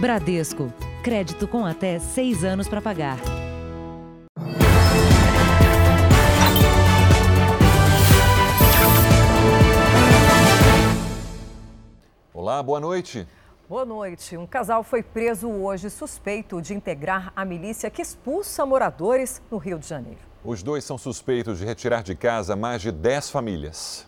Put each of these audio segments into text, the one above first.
Bradesco. Crédito com até seis anos para pagar. Olá, boa noite. Boa noite. Um casal foi preso hoje suspeito de integrar a milícia que expulsa moradores no Rio de Janeiro. Os dois são suspeitos de retirar de casa mais de 10 famílias.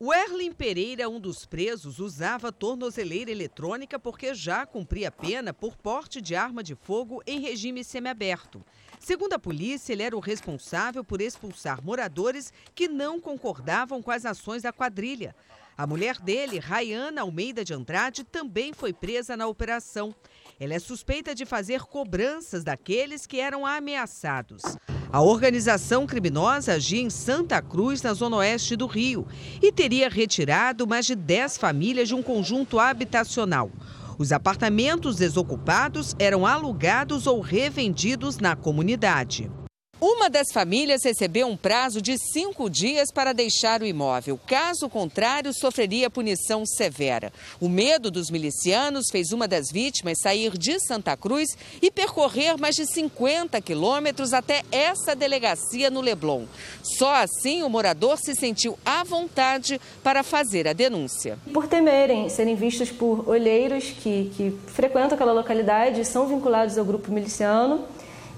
O Erlin Pereira, um dos presos, usava tornozeleira eletrônica porque já cumpria pena por porte de arma de fogo em regime semiaberto. Segundo a polícia, ele era o responsável por expulsar moradores que não concordavam com as ações da quadrilha. A mulher dele, Rayana Almeida de Andrade, também foi presa na operação. Ela é suspeita de fazer cobranças daqueles que eram ameaçados. A organização criminosa agia em Santa Cruz, na zona oeste do Rio, e teria retirado mais de 10 famílias de um conjunto habitacional. Os apartamentos desocupados eram alugados ou revendidos na comunidade. Uma das famílias recebeu um prazo de cinco dias para deixar o imóvel. Caso contrário, sofreria punição severa. O medo dos milicianos fez uma das vítimas sair de Santa Cruz e percorrer mais de 50 quilômetros até essa delegacia no Leblon. Só assim o morador se sentiu à vontade para fazer a denúncia. Por temerem serem vistos por olheiros que, que frequentam aquela localidade e são vinculados ao grupo miliciano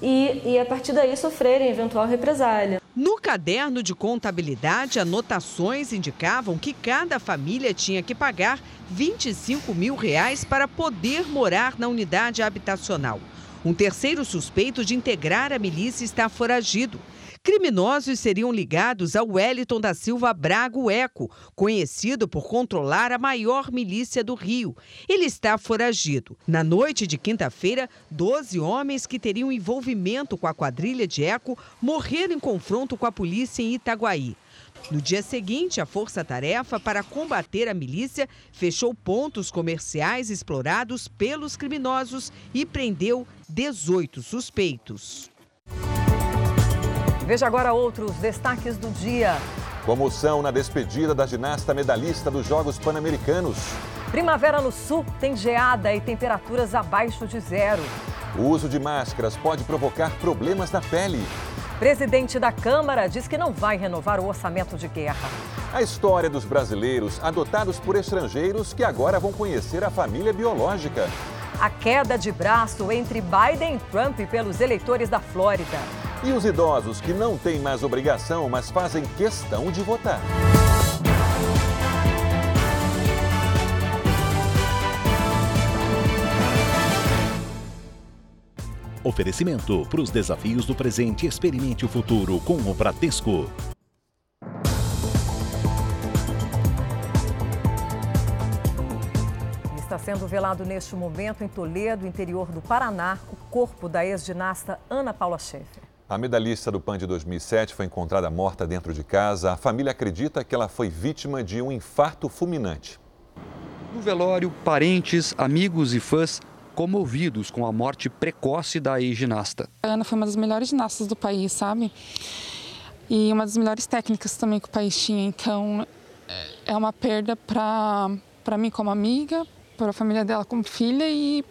e, e a partir daí sofrerem eventual represália. No caderno de contabilidade, anotações indicavam que cada família tinha que pagar 25 mil reais para poder morar na unidade habitacional. Um terceiro suspeito de integrar a milícia está foragido. Criminosos seriam ligados ao Wellington da Silva Brago Eco, conhecido por controlar a maior milícia do Rio. Ele está foragido. Na noite de quinta-feira, 12 homens que teriam envolvimento com a quadrilha de Eco morreram em confronto com a polícia em Itaguaí. No dia seguinte, a Força Tarefa para combater a milícia fechou pontos comerciais explorados pelos criminosos e prendeu 18 suspeitos. Veja agora outros destaques do dia. Comoção na despedida da ginasta medalhista dos Jogos Pan-Americanos. Primavera no sul tem geada e temperaturas abaixo de zero. O uso de máscaras pode provocar problemas na pele. Presidente da Câmara diz que não vai renovar o orçamento de guerra. A história dos brasileiros adotados por estrangeiros que agora vão conhecer a família biológica. A queda de braço entre Biden e Trump pelos eleitores da Flórida. E os idosos que não têm mais obrigação, mas fazem questão de votar. Oferecimento para os desafios do presente, experimente o futuro com o Bradesco. Está sendo velado neste momento em Toledo, interior do Paraná, o corpo da ex-ginasta Ana Paula Schaeffer. A medalhista do PAN de 2007 foi encontrada morta dentro de casa. A família acredita que ela foi vítima de um infarto fulminante. No velório, parentes, amigos e fãs comovidos com a morte precoce da ex-ginasta. A Ana foi uma das melhores ginastas do país, sabe? E uma das melhores técnicas também que o país tinha. Então, é uma perda para mim como amiga, para a família dela como filha e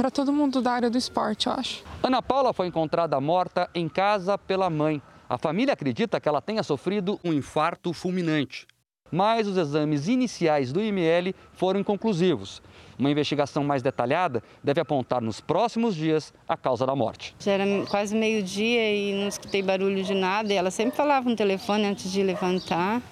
para todo mundo da área do esporte, eu acho. Ana Paula foi encontrada morta em casa pela mãe. A família acredita que ela tenha sofrido um infarto fulminante. Mas os exames iniciais do IML foram inconclusivos. Uma investigação mais detalhada deve apontar nos próximos dias a causa da morte. Já era quase meio-dia e não escutei barulho de nada. E ela sempre falava no telefone antes de levantar.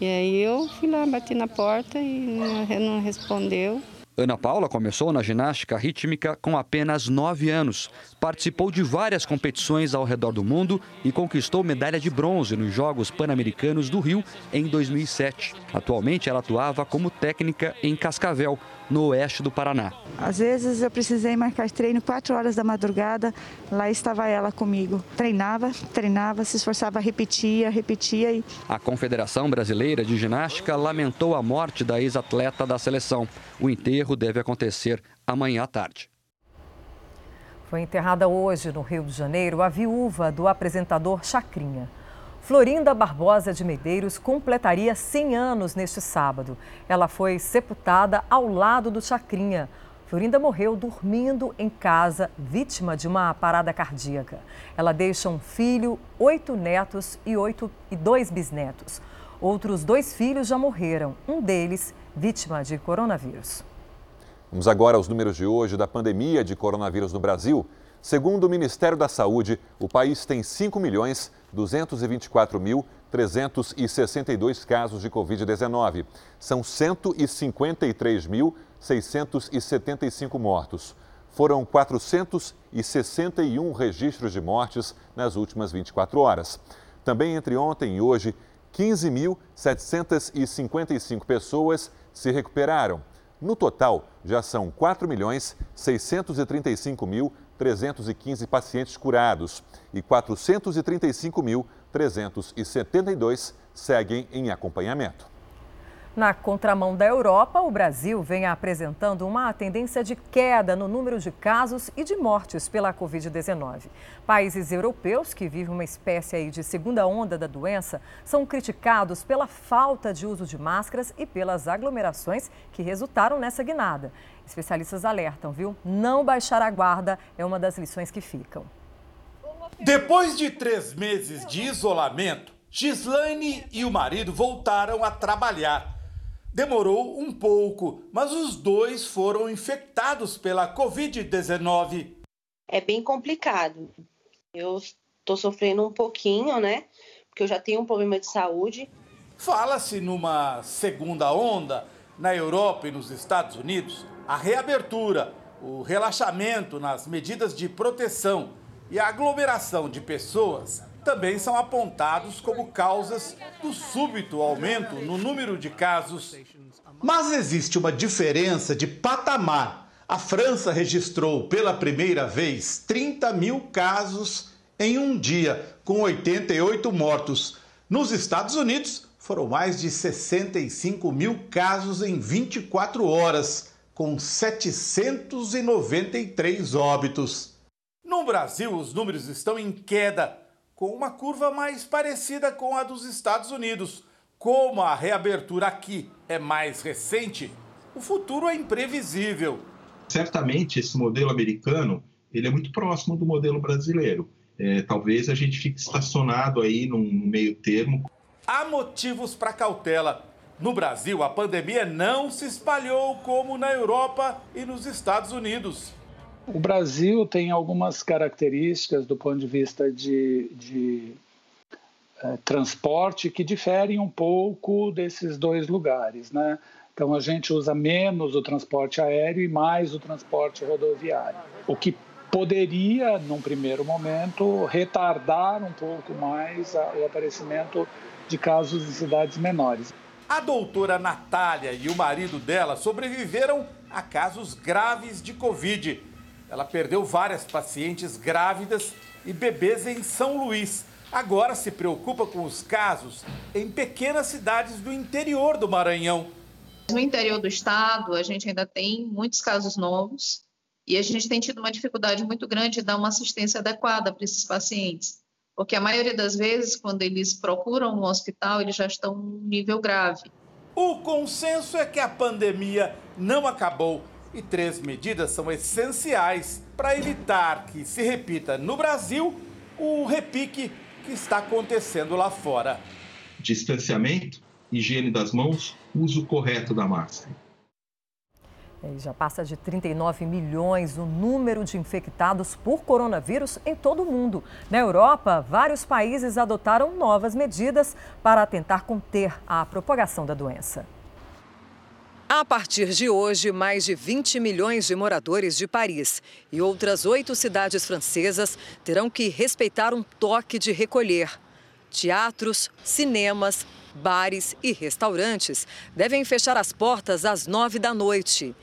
E aí eu fui lá, bati na porta e não respondeu. Ana Paula começou na ginástica rítmica com apenas 9 anos. Participou de várias competições ao redor do mundo e conquistou medalha de bronze nos Jogos Pan-Americanos do Rio em 2007. Atualmente, ela atuava como técnica em Cascavel, no oeste do Paraná. Às vezes eu precisei marcar treino 4 horas da madrugada, lá estava ela comigo. Treinava, treinava, se esforçava, repetia, repetia. E... A Confederação Brasileira de Ginástica lamentou a morte da ex-atleta da seleção. O enterro deve acontecer amanhã à tarde. Foi enterrada hoje no Rio de Janeiro a viúva do apresentador Chacrinha. Florinda Barbosa de Medeiros completaria 100 anos neste sábado. Ela foi sepultada ao lado do Chacrinha. Florinda morreu dormindo em casa, vítima de uma parada cardíaca. Ela deixa um filho, oito netos e, oito, e dois bisnetos. Outros dois filhos já morreram, um deles vítima de coronavírus. Vamos agora aos números de hoje da pandemia de coronavírus no Brasil. Segundo o Ministério da Saúde, o país tem 5 milhões 224 mil 362 casos de Covid-19. São 153.675 mortos. Foram 461 registros de mortes nas últimas 24 horas. Também entre ontem e hoje, 15.755 pessoas se recuperaram. No total, já são 4 milhões 635 mil 315 pacientes curados e 435.372 seguem em acompanhamento. Na contramão da Europa, o Brasil vem apresentando uma tendência de queda no número de casos e de mortes pela Covid-19. Países europeus que vivem uma espécie de segunda onda da doença são criticados pela falta de uso de máscaras e pelas aglomerações que resultaram nessa guinada. Especialistas alertam, viu? Não baixar a guarda é uma das lições que ficam. Depois de três meses de isolamento, Gislaine e o marido voltaram a trabalhar Demorou um pouco, mas os dois foram infectados pela Covid-19. É bem complicado. Eu estou sofrendo um pouquinho, né? Porque eu já tenho um problema de saúde. Fala-se numa segunda onda na Europa e nos Estados Unidos. A reabertura, o relaxamento nas medidas de proteção e a aglomeração de pessoas também são apontados como causas do súbito aumento no número de casos. Mas existe uma diferença de patamar. A França registrou pela primeira vez 30 mil casos em um dia, com 88 mortos. Nos Estados Unidos, foram mais de 65 mil casos em 24 horas, com 793 óbitos. No Brasil, os números estão em queda com uma curva mais parecida com a dos Estados Unidos. Como a reabertura aqui é mais recente, o futuro é imprevisível. Certamente esse modelo americano ele é muito próximo do modelo brasileiro. É, talvez a gente fique estacionado aí num meio termo. Há motivos para cautela. No Brasil, a pandemia não se espalhou como na Europa e nos Estados Unidos. O Brasil tem algumas características do ponto de vista de, de é, transporte que diferem um pouco desses dois lugares, né? Então a gente usa menos o transporte aéreo e mais o transporte rodoviário, o que poderia, num primeiro momento, retardar um pouco mais a, o aparecimento de casos em cidades menores. A doutora Natália e o marido dela sobreviveram a casos graves de Covid ela perdeu várias pacientes grávidas e bebês em São Luís. Agora se preocupa com os casos em pequenas cidades do interior do Maranhão. No interior do estado, a gente ainda tem muitos casos novos e a gente tem tido uma dificuldade muito grande de dar uma assistência adequada para esses pacientes, porque a maioria das vezes, quando eles procuram um hospital, eles já estão em nível grave. O consenso é que a pandemia não acabou e três medidas são essenciais para evitar que se repita no Brasil o repique que está acontecendo lá fora. Distanciamento, higiene das mãos, uso correto da máscara. É, já passa de 39 milhões o número de infectados por coronavírus em todo o mundo. Na Europa, vários países adotaram novas medidas para tentar conter a propagação da doença. A partir de hoje, mais de 20 milhões de moradores de Paris e outras oito cidades francesas terão que respeitar um toque de recolher. Teatros, cinemas, bares e restaurantes devem fechar as portas às nove da noite.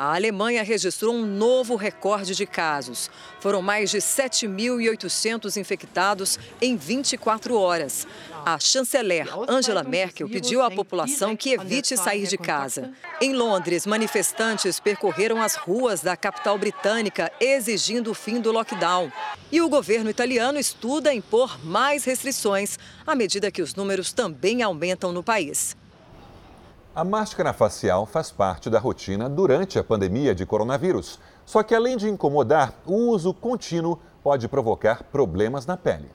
A Alemanha registrou um novo recorde de casos. Foram mais de 7.800 infectados em 24 horas. A chanceler Angela Merkel pediu à população que evite sair de casa. Em Londres, manifestantes percorreram as ruas da capital britânica exigindo o fim do lockdown. E o governo italiano estuda impor mais restrições à medida que os números também aumentam no país. A máscara facial faz parte da rotina durante a pandemia de coronavírus. Só que, além de incomodar, o uso contínuo pode provocar problemas na pele.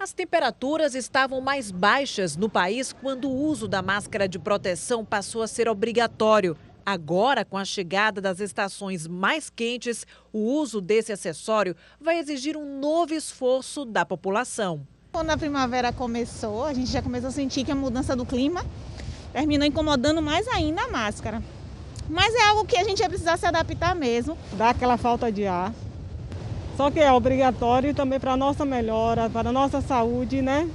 As temperaturas estavam mais baixas no país quando o uso da máscara de proteção passou a ser obrigatório. Agora, com a chegada das estações mais quentes, o uso desse acessório vai exigir um novo esforço da população. Quando a primavera começou, a gente já começou a sentir que a mudança do clima terminou incomodando mais ainda a máscara. Mas é algo que a gente ia precisar se adaptar mesmo. Dá aquela falta de ar. Só que é obrigatório também para a nossa melhora, para a nossa saúde, né?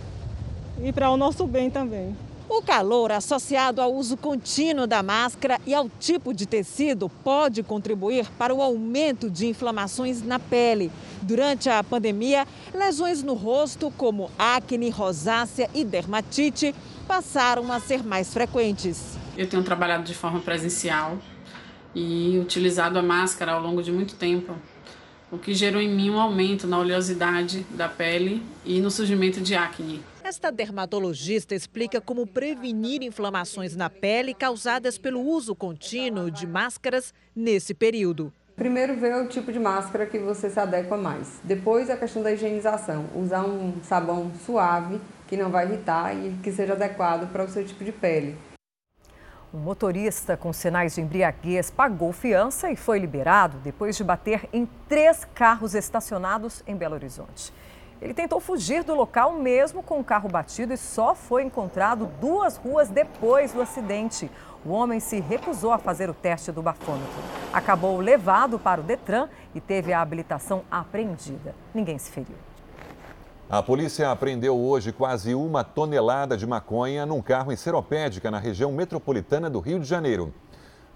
E para o nosso bem também. O calor associado ao uso contínuo da máscara e ao tipo de tecido pode contribuir para o aumento de inflamações na pele. Durante a pandemia, lesões no rosto, como acne, rosácea e dermatite, passaram a ser mais frequentes. Eu tenho trabalhado de forma presencial e utilizado a máscara ao longo de muito tempo, o que gerou em mim um aumento na oleosidade da pele e no surgimento de acne. Esta dermatologista explica como prevenir inflamações na pele causadas pelo uso contínuo de máscaras nesse período. Primeiro ver o tipo de máscara que você se adequa mais. Depois a questão da higienização, usar um sabão suave que não vai irritar e que seja adequado para o seu tipo de pele. Um motorista com sinais de embriaguez pagou fiança e foi liberado depois de bater em três carros estacionados em Belo Horizonte. Ele tentou fugir do local mesmo com o carro batido e só foi encontrado duas ruas depois do acidente. O homem se recusou a fazer o teste do bafômetro. Acabou levado para o Detran e teve a habilitação apreendida. Ninguém se feriu. A polícia apreendeu hoje quase uma tonelada de maconha num carro em Seropédica, na região metropolitana do Rio de Janeiro.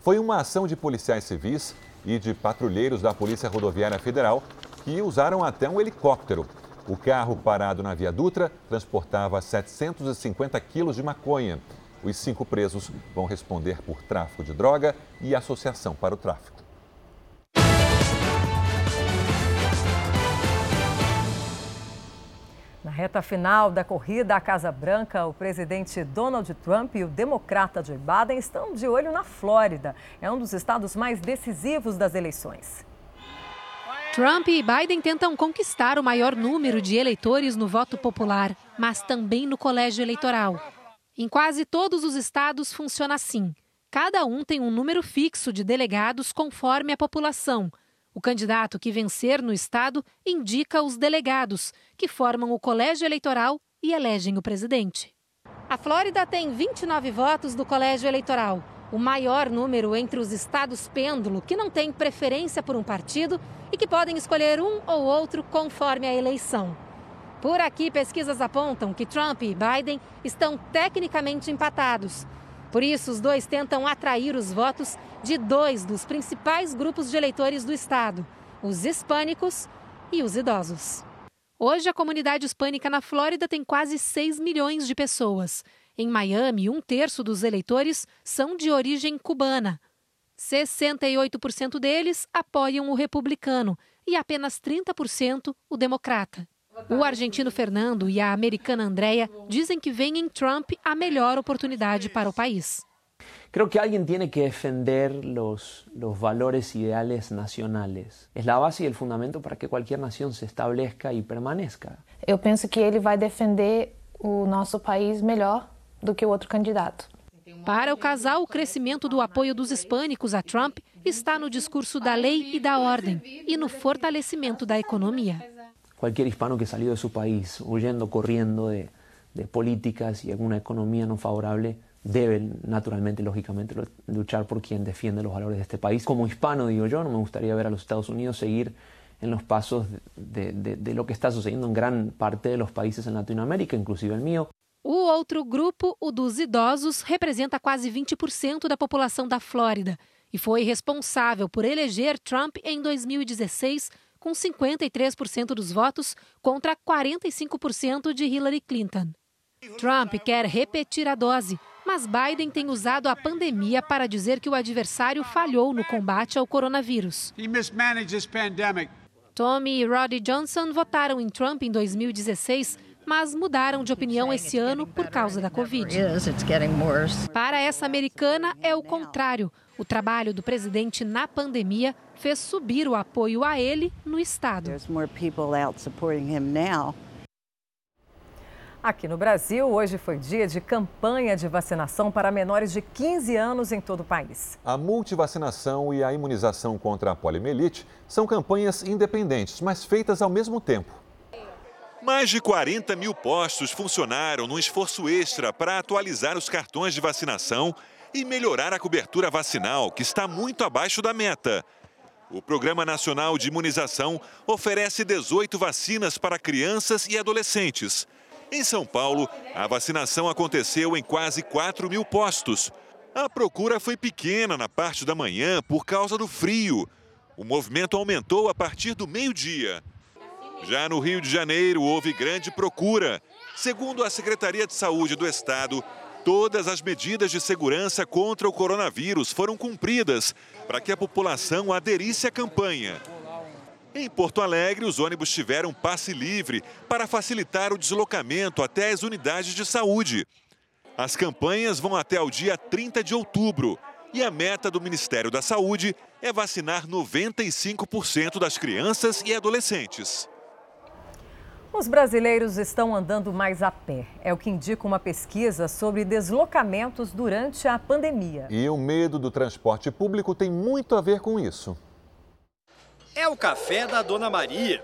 Foi uma ação de policiais civis e de patrulheiros da Polícia Rodoviária Federal que usaram até um helicóptero. O carro parado na Via Dutra transportava 750 quilos de maconha. Os cinco presos vão responder por tráfico de droga e associação para o tráfico. Reta final da corrida à Casa Branca, o presidente Donald Trump e o democrata Joe Biden estão de olho na Flórida. É um dos estados mais decisivos das eleições. Trump e Biden tentam conquistar o maior número de eleitores no voto popular, mas também no colégio eleitoral. Em quase todos os estados funciona assim: cada um tem um número fixo de delegados conforme a população. O candidato que vencer no estado indica os delegados, que formam o colégio eleitoral e elegem o presidente. A Flórida tem 29 votos do colégio eleitoral, o maior número entre os estados pêndulo, que não têm preferência por um partido e que podem escolher um ou outro conforme a eleição. Por aqui, pesquisas apontam que Trump e Biden estão tecnicamente empatados. Por isso, os dois tentam atrair os votos de dois dos principais grupos de eleitores do estado: os hispânicos e os idosos. Hoje, a comunidade hispânica na Flórida tem quase 6 milhões de pessoas. Em Miami, um terço dos eleitores são de origem cubana. 68% deles apoiam o republicano e apenas 30% o democrata. O argentino Fernando e a americana Andrea dizem que veem em Trump a melhor oportunidade para o país. Creo que alguien tiene que defender los, los valores ideales nacionales. Es la base y el fundamento para que cualquier nación se establezca y permanezca. Eu penso que ele vai defender o nosso país melhor do que o outro candidato. Para o casal, o crescimento do apoio dos hispânicos a Trump está no discurso da lei e da ordem e no fortalecimento da economia. Cualquier hispano que salió de su país huyendo, corriendo de, políticas y alguna economía no favorable debe naturalmente, lógicamente, luchar por quien defiende los valores de este país. Como hispano, digo yo, no me gustaría ver a los Estados Unidos seguir en los pasos de, lo que está sucediendo en gran parte de los países en Latinoamérica, inclusive el mío. O outro grupo, o dos idosos, representa quase 20% da população da Flórida e foi responsável por eleger Trump em 2016 com 53% dos votos contra 45% de Hillary Clinton. Trump quer repetir a dose, mas Biden tem usado a pandemia para dizer que o adversário falhou no combate ao coronavírus. Tommy e Roddy Johnson votaram em Trump em 2016, mas mudaram de opinião esse ano por causa da Covid. Para essa americana, é o contrário. O trabalho do presidente na pandemia fez subir o apoio a ele no estado. Aqui no Brasil, hoje foi dia de campanha de vacinação para menores de 15 anos em todo o país. A multivacinação e a imunização contra a poliomielite são campanhas independentes, mas feitas ao mesmo tempo. Mais de 40 mil postos funcionaram num esforço extra para atualizar os cartões de vacinação e melhorar a cobertura vacinal, que está muito abaixo da meta. O Programa Nacional de Imunização oferece 18 vacinas para crianças e adolescentes. Em São Paulo, a vacinação aconteceu em quase 4 mil postos. A procura foi pequena na parte da manhã por causa do frio. O movimento aumentou a partir do meio-dia. Já no Rio de Janeiro, houve grande procura. Segundo a Secretaria de Saúde do Estado, todas as medidas de segurança contra o coronavírus foram cumpridas para que a população aderisse à campanha. Em Porto Alegre, os ônibus tiveram passe livre para facilitar o deslocamento até as unidades de saúde. As campanhas vão até o dia 30 de outubro e a meta do Ministério da Saúde é vacinar 95% das crianças e adolescentes. Os brasileiros estão andando mais a pé. É o que indica uma pesquisa sobre deslocamentos durante a pandemia. E o medo do transporte público tem muito a ver com isso. É o café da Dona Maria,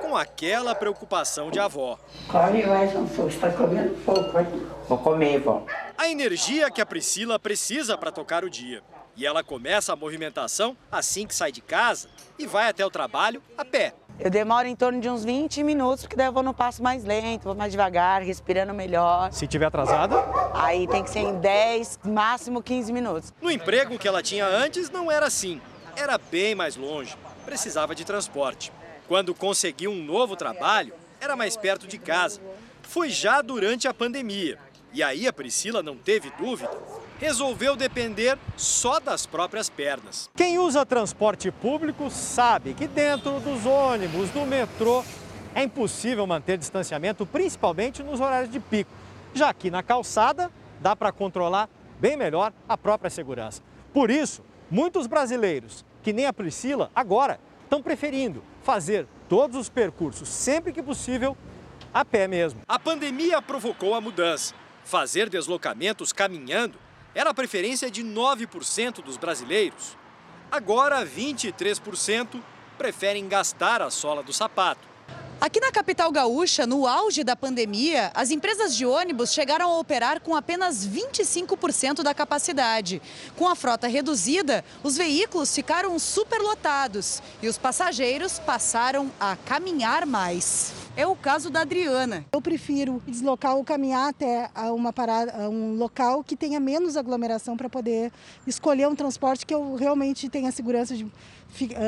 com aquela preocupação de avó. Come mais um pouco, está comendo pouco, hein? Vou comer, vó. A energia que a Priscila precisa para tocar o dia. E ela começa a movimentação assim que sai de casa e vai até o trabalho a pé. Eu demoro em torno de uns 20 minutos, porque daí eu vou no passo mais lento, vou mais devagar, respirando melhor. Se tiver atrasada? Aí tem que ser em 10, máximo 15 minutos. No emprego que ela tinha antes, não era assim. Era bem mais longe precisava de transporte. Quando conseguiu um novo trabalho, era mais perto de casa. Foi já durante a pandemia. E aí a Priscila não teve dúvida, resolveu depender só das próprias pernas. Quem usa transporte público sabe que dentro dos ônibus, do metrô, é impossível manter distanciamento, principalmente nos horários de pico. Já que na calçada dá para controlar bem melhor a própria segurança. Por isso, muitos brasileiros que nem a Priscila, agora estão preferindo fazer todos os percursos, sempre que possível, a pé mesmo. A pandemia provocou a mudança. Fazer deslocamentos caminhando era a preferência de 9% dos brasileiros. Agora, 23% preferem gastar a sola do sapato. Aqui na capital gaúcha, no auge da pandemia, as empresas de ônibus chegaram a operar com apenas 25% da capacidade. Com a frota reduzida, os veículos ficaram superlotados e os passageiros passaram a caminhar mais. É o caso da Adriana. Eu prefiro deslocar ou caminhar até uma parada, um local que tenha menos aglomeração para poder escolher um transporte que eu realmente tenha segurança de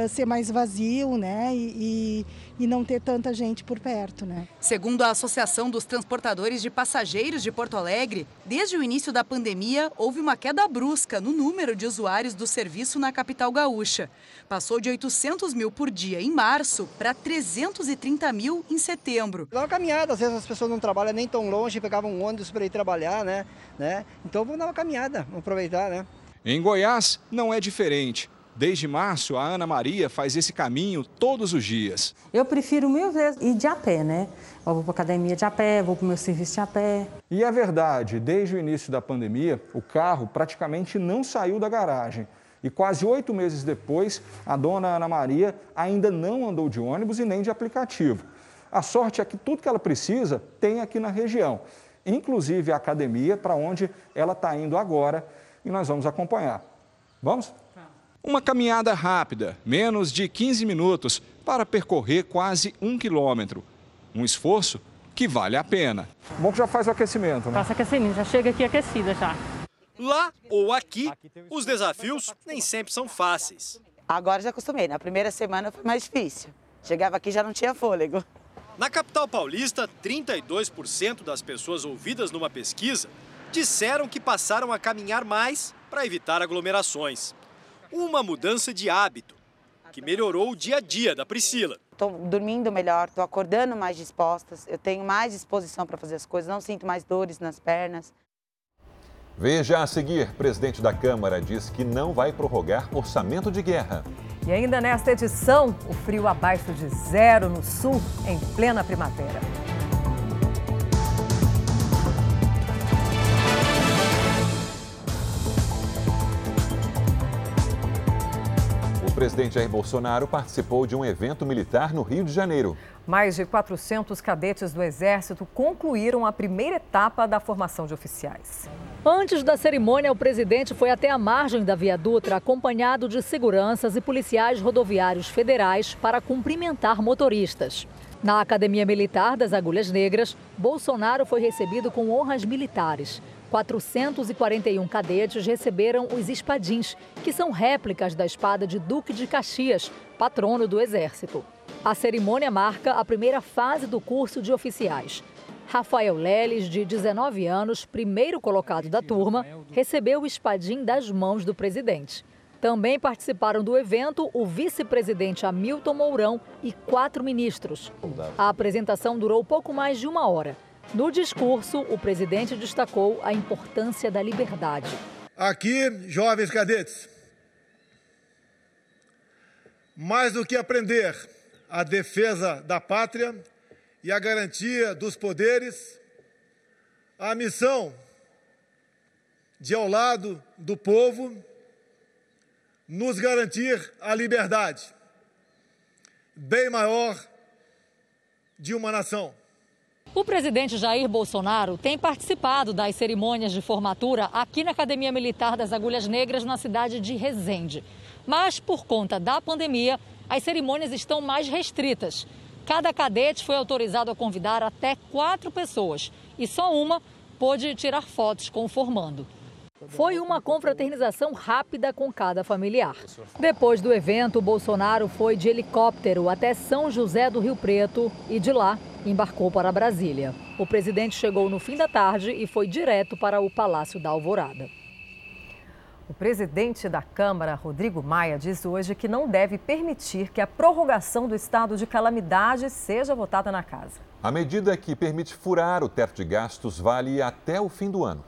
ser mais vazio, né? E, e, não ter tanta gente por perto, né? Segundo a Associação dos Transportadores de Passageiros de Porto Alegre, desde o início da pandemia houve uma queda brusca no número de usuários do serviço na capital gaúcha. Passou de 800 mil por dia em março para 330 mil em setembro. Dá uma caminhada, às vezes as pessoas não trabalham nem tão longe, pegavam um ônibus para ir trabalhar, né? né? Então vamos dar uma caminhada, vamos aproveitar, né? Em Goiás não é diferente. Desde março, a Ana Maria faz esse caminho todos os dias. Eu prefiro mil vezes ir de a pé, né? Eu vou para a academia de a pé, vou para o meu serviço de a pé. E é verdade, desde o início da pandemia, o carro praticamente não saiu da garagem. E quase oito meses depois, a dona Ana Maria ainda não andou de ônibus e nem de aplicativo. A sorte é que tudo que ela precisa tem aqui na região, inclusive a academia para onde ela está indo agora e nós vamos acompanhar. Vamos? Uma caminhada rápida, menos de 15 minutos, para percorrer quase um quilômetro. Um esforço que vale a pena. Bom que já faz o aquecimento, né? Faça aquecimento, já chega aqui aquecida já. Lá ou aqui, os desafios nem sempre são fáceis. Agora já acostumei, na primeira semana foi mais difícil. Chegava aqui já não tinha fôlego. Na capital paulista, 32% das pessoas ouvidas numa pesquisa disseram que passaram a caminhar mais para evitar aglomerações uma mudança de hábito que melhorou o dia a dia da Priscila. estou dormindo melhor, estou acordando mais dispostas, eu tenho mais disposição para fazer as coisas, não sinto mais dores nas pernas. Veja a seguir: presidente da Câmara diz que não vai prorrogar orçamento de guerra. E ainda nesta edição, o frio abaixo de zero no sul, em plena primavera. Presidente Jair Bolsonaro participou de um evento militar no Rio de Janeiro. Mais de 400 cadetes do Exército concluíram a primeira etapa da formação de oficiais. Antes da cerimônia, o presidente foi até a margem da Via Dutra, acompanhado de seguranças e policiais rodoviários federais para cumprimentar motoristas. Na Academia Militar das Agulhas Negras, Bolsonaro foi recebido com honras militares. 441 cadetes receberam os espadins, que são réplicas da espada de Duque de Caxias, patrono do Exército. A cerimônia marca a primeira fase do curso de oficiais. Rafael Leles, de 19 anos, primeiro colocado da turma, recebeu o espadim das mãos do presidente. Também participaram do evento o vice-presidente Hamilton Mourão e quatro ministros. A apresentação durou pouco mais de uma hora. No discurso, o presidente destacou a importância da liberdade. Aqui, jovens cadetes, mais do que aprender a defesa da pátria, e a garantia dos poderes, a missão de, ao lado do povo, nos garantir a liberdade, bem maior de uma nação. O presidente Jair Bolsonaro tem participado das cerimônias de formatura aqui na Academia Militar das Agulhas Negras, na cidade de Resende. Mas, por conta da pandemia, as cerimônias estão mais restritas. Cada cadete foi autorizado a convidar até quatro pessoas e só uma pôde tirar fotos com o formando. Foi uma confraternização rápida com cada familiar. Depois do evento, Bolsonaro foi de helicóptero até São José do Rio Preto e de lá embarcou para Brasília. O presidente chegou no fim da tarde e foi direto para o Palácio da Alvorada. O presidente da Câmara, Rodrigo Maia, diz hoje que não deve permitir que a prorrogação do estado de calamidade seja votada na casa. A medida que permite furar o teto de gastos vale até o fim do ano.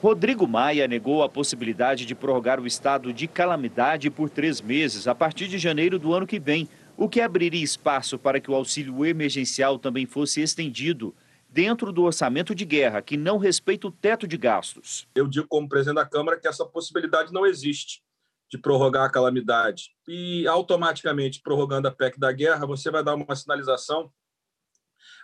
Rodrigo Maia negou a possibilidade de prorrogar o estado de calamidade por três meses, a partir de janeiro do ano que vem, o que abriria espaço para que o auxílio emergencial também fosse estendido dentro do orçamento de guerra, que não respeita o teto de gastos. Eu digo, como presidente da Câmara, que essa possibilidade não existe de prorrogar a calamidade. E, automaticamente, prorrogando a PEC da guerra, você vai dar uma sinalização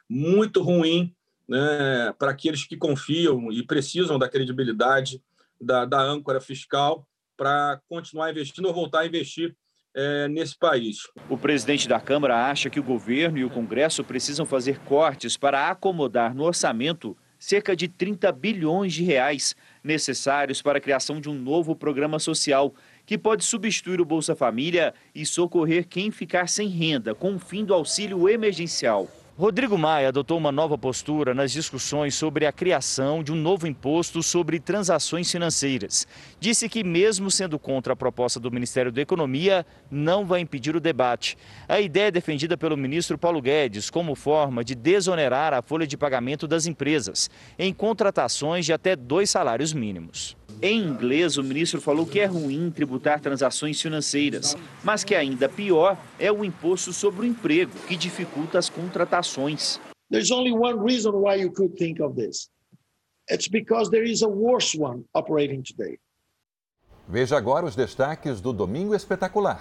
muito ruim né, para aqueles que confiam e precisam da credibilidade da, da âncora fiscal para continuar investindo ou voltar a investir é, nesse país. O presidente da Câmara acha que o governo e o Congresso precisam fazer cortes para acomodar no orçamento cerca de 30 bilhões de reais necessários para a criação de um novo programa social que pode substituir o Bolsa Família e socorrer quem ficar sem renda com o fim do auxílio emergencial. Rodrigo Maia adotou uma nova postura nas discussões sobre a criação de um novo imposto sobre transações financeiras. Disse que, mesmo sendo contra a proposta do Ministério da Economia, não vai impedir o debate. A ideia é defendida pelo ministro Paulo Guedes como forma de desonerar a folha de pagamento das empresas em contratações de até dois salários mínimos. Em inglês, o ministro falou que é ruim tributar transações financeiras, mas que ainda pior é o imposto sobre o emprego, que dificulta as contratações. There's only one reason why you could think of this. It's because there is a worse one operating today. Veja agora os destaques do Domingo Espetacular.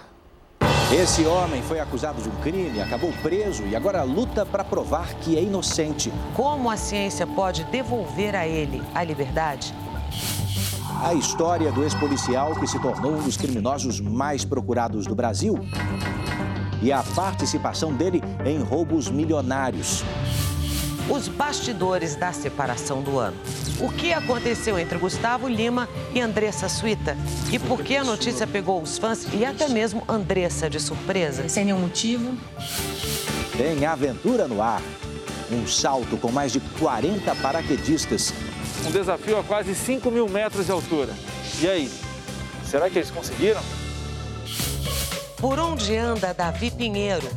Esse homem foi acusado de um crime, acabou preso e agora luta para provar que é inocente. Como a ciência pode devolver a ele a liberdade? A história do ex-policial que se tornou um dos criminosos mais procurados do Brasil e a participação dele em roubos milionários. Os bastidores da separação do ano. O que aconteceu entre Gustavo Lima e Andressa Suíta? E por que a notícia pegou os fãs e até mesmo Andressa de surpresa? Sem nenhum motivo. Tem aventura no ar. Um salto com mais de 40 paraquedistas um desafio a quase 5 mil metros de altura. E aí, será que eles conseguiram? Por onde anda Davi Pinheiro?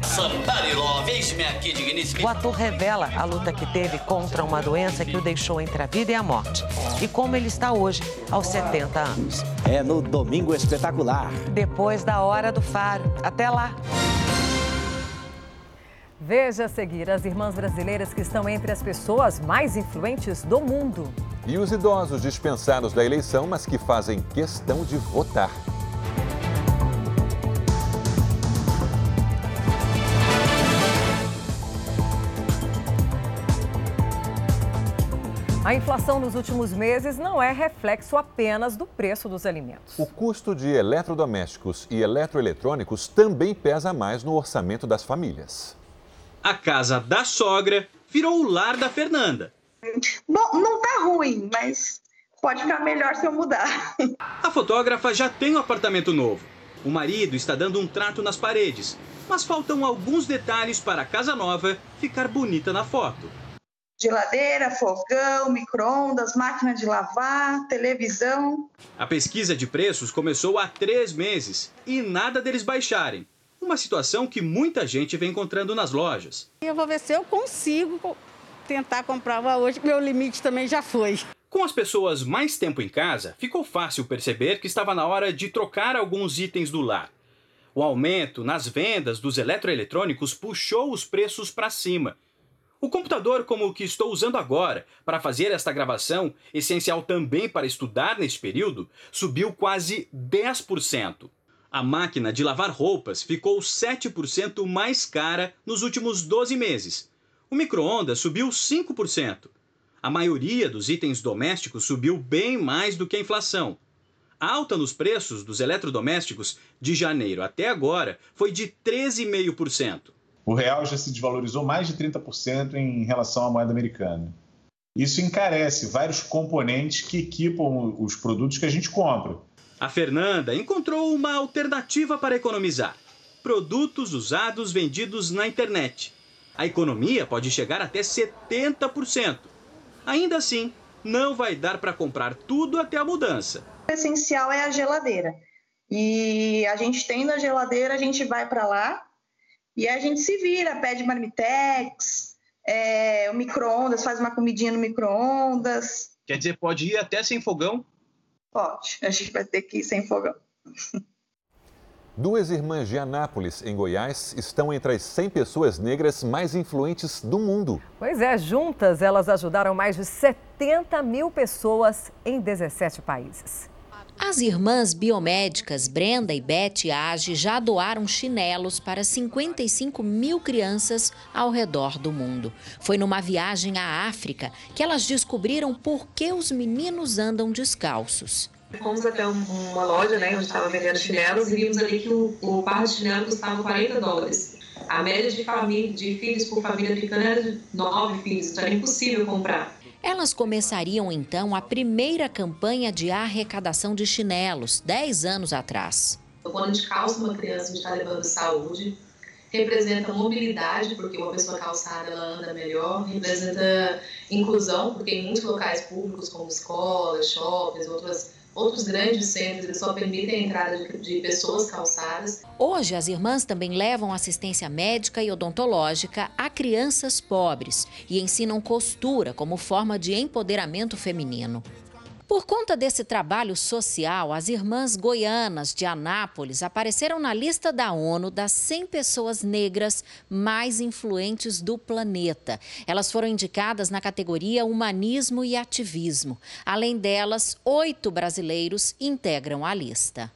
O ator revela a luta que teve contra uma doença que o deixou entre a vida e a morte. E como ele está hoje, aos 70 anos. É no Domingo Espetacular. Depois da Hora do Faro. Até lá! Veja a seguir as irmãs brasileiras que estão entre as pessoas mais influentes do mundo. E os idosos dispensados da eleição, mas que fazem questão de votar. A inflação nos últimos meses não é reflexo apenas do preço dos alimentos. O custo de eletrodomésticos e eletroeletrônicos também pesa mais no orçamento das famílias. A casa da sogra virou o lar da Fernanda. Bom, não tá ruim, mas pode ficar melhor se eu mudar. A fotógrafa já tem um apartamento novo. O marido está dando um trato nas paredes, mas faltam alguns detalhes para a casa nova ficar bonita na foto geladeira, fogão, micro-ondas, máquina de lavar, televisão. A pesquisa de preços começou há três meses e nada deles baixarem. Uma situação que muita gente vem encontrando nas lojas. Eu vou ver se eu consigo tentar comprar hoje, meu limite também já foi. Com as pessoas mais tempo em casa, ficou fácil perceber que estava na hora de trocar alguns itens do lar. O aumento nas vendas dos eletroeletrônicos puxou os preços para cima o computador como o que estou usando agora para fazer esta gravação, essencial também para estudar neste período, subiu quase 10%. A máquina de lavar roupas ficou 7% mais cara nos últimos 12 meses. O micro-ondas subiu 5%. A maioria dos itens domésticos subiu bem mais do que a inflação. A alta nos preços dos eletrodomésticos de janeiro até agora foi de 13,5% o real já se desvalorizou mais de 30% em relação à moeda americana. Isso encarece vários componentes que equipam os produtos que a gente compra. A Fernanda encontrou uma alternativa para economizar: produtos usados vendidos na internet. A economia pode chegar até 70%. Ainda assim, não vai dar para comprar tudo até a mudança. O essencial é a geladeira. E a gente tem na geladeira, a gente vai para lá, e a gente se vira, pede marmitex, é, o micro-ondas, faz uma comidinha no micro-ondas. Quer dizer, pode ir até sem fogão? Pode, a gente vai ter que ir sem fogão. Duas irmãs de Anápolis, em Goiás, estão entre as 100 pessoas negras mais influentes do mundo. Pois é, juntas elas ajudaram mais de 70 mil pessoas em 17 países. As irmãs biomédicas Brenda e Beth Age já doaram chinelos para 55 mil crianças ao redor do mundo. Foi numa viagem à África que elas descobriram por que os meninos andam descalços. Fomos até uma loja né, onde estava vendendo chinelos e vimos ali que o, o par de chinelos custava 40 dólares. A média de, família, de filhos por família africana era de 9 filhos, então era impossível comprar. Elas começariam então a primeira campanha de arrecadação de chinelos, 10 anos atrás. Quando a gente calça uma criança, a gente está levando saúde, representa mobilidade, porque uma pessoa calçada ela anda melhor, representa inclusão, porque em muitos locais públicos, como escolas, shoppings, outras Outros grandes centros só permitem a entrada de, de, pessoas calçadas. Hoje, as irmãs também levam assistência médica e odontológica a crianças pobres e ensinam costura como forma de empoderamento feminino. Por conta desse trabalho social, as irmãs goianas de Anápolis apareceram na lista da ONU das 100 pessoas negras mais influentes do planeta. Elas foram indicadas na categoria Humanismo e Ativismo. Além delas, oito brasileiros integram a lista.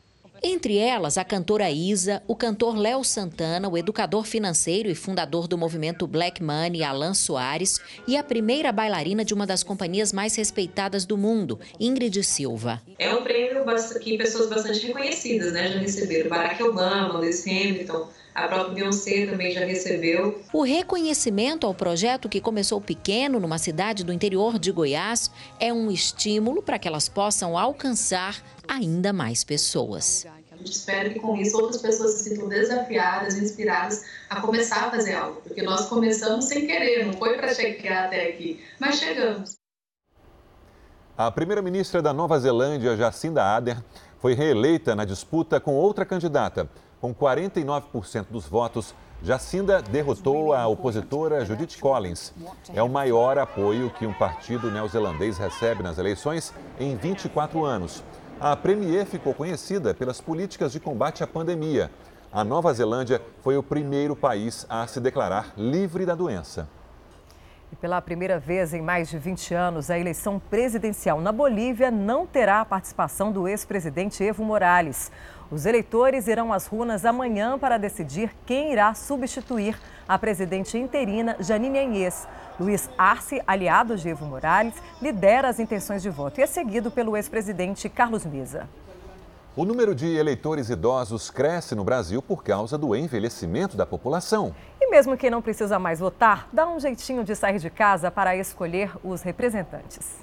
Entre elas, a cantora Isa, o cantor Léo Santana, o educador financeiro e fundador do movimento Black Money, Alan Soares, e a primeira bailarina de uma das companhias mais respeitadas do mundo, Ingrid Silva. É um prêmio que pessoas bastante reconhecidas né, já receberam. Barack Obama, Lewis Hamilton, a própria Beyoncé também já recebeu. O reconhecimento ao projeto, que começou pequeno numa cidade do interior de Goiás, é um estímulo para que elas possam alcançar ainda mais pessoas. A gente espera que com isso outras pessoas se sintam desafiadas, inspiradas a começar a fazer algo, porque nós começamos sem querer, não foi para chegar até aqui, mas chegamos. A primeira-ministra da Nova Zelândia, Jacinda Ardern, foi reeleita na disputa com outra candidata, Com 49% dos votos, Jacinda derrotou a opositora Judith Collins. É o maior apoio que um partido neozelandês recebe nas eleições em 24 anos. A Premier ficou conhecida pelas políticas de combate à pandemia. A Nova Zelândia foi o primeiro país a se declarar livre da doença. E pela primeira vez em mais de 20 anos, a eleição presidencial na Bolívia não terá a participação do ex-presidente Evo Morales. Os eleitores irão às ruas amanhã para decidir quem irá substituir a presidente interina Janine Anhes. Luiz Arce, aliado de Evo Morales, lidera as intenções de voto e é seguido pelo ex-presidente Carlos Mesa. O número de eleitores idosos cresce no Brasil por causa do envelhecimento da população. E mesmo quem não precisa mais votar, dá um jeitinho de sair de casa para escolher os representantes.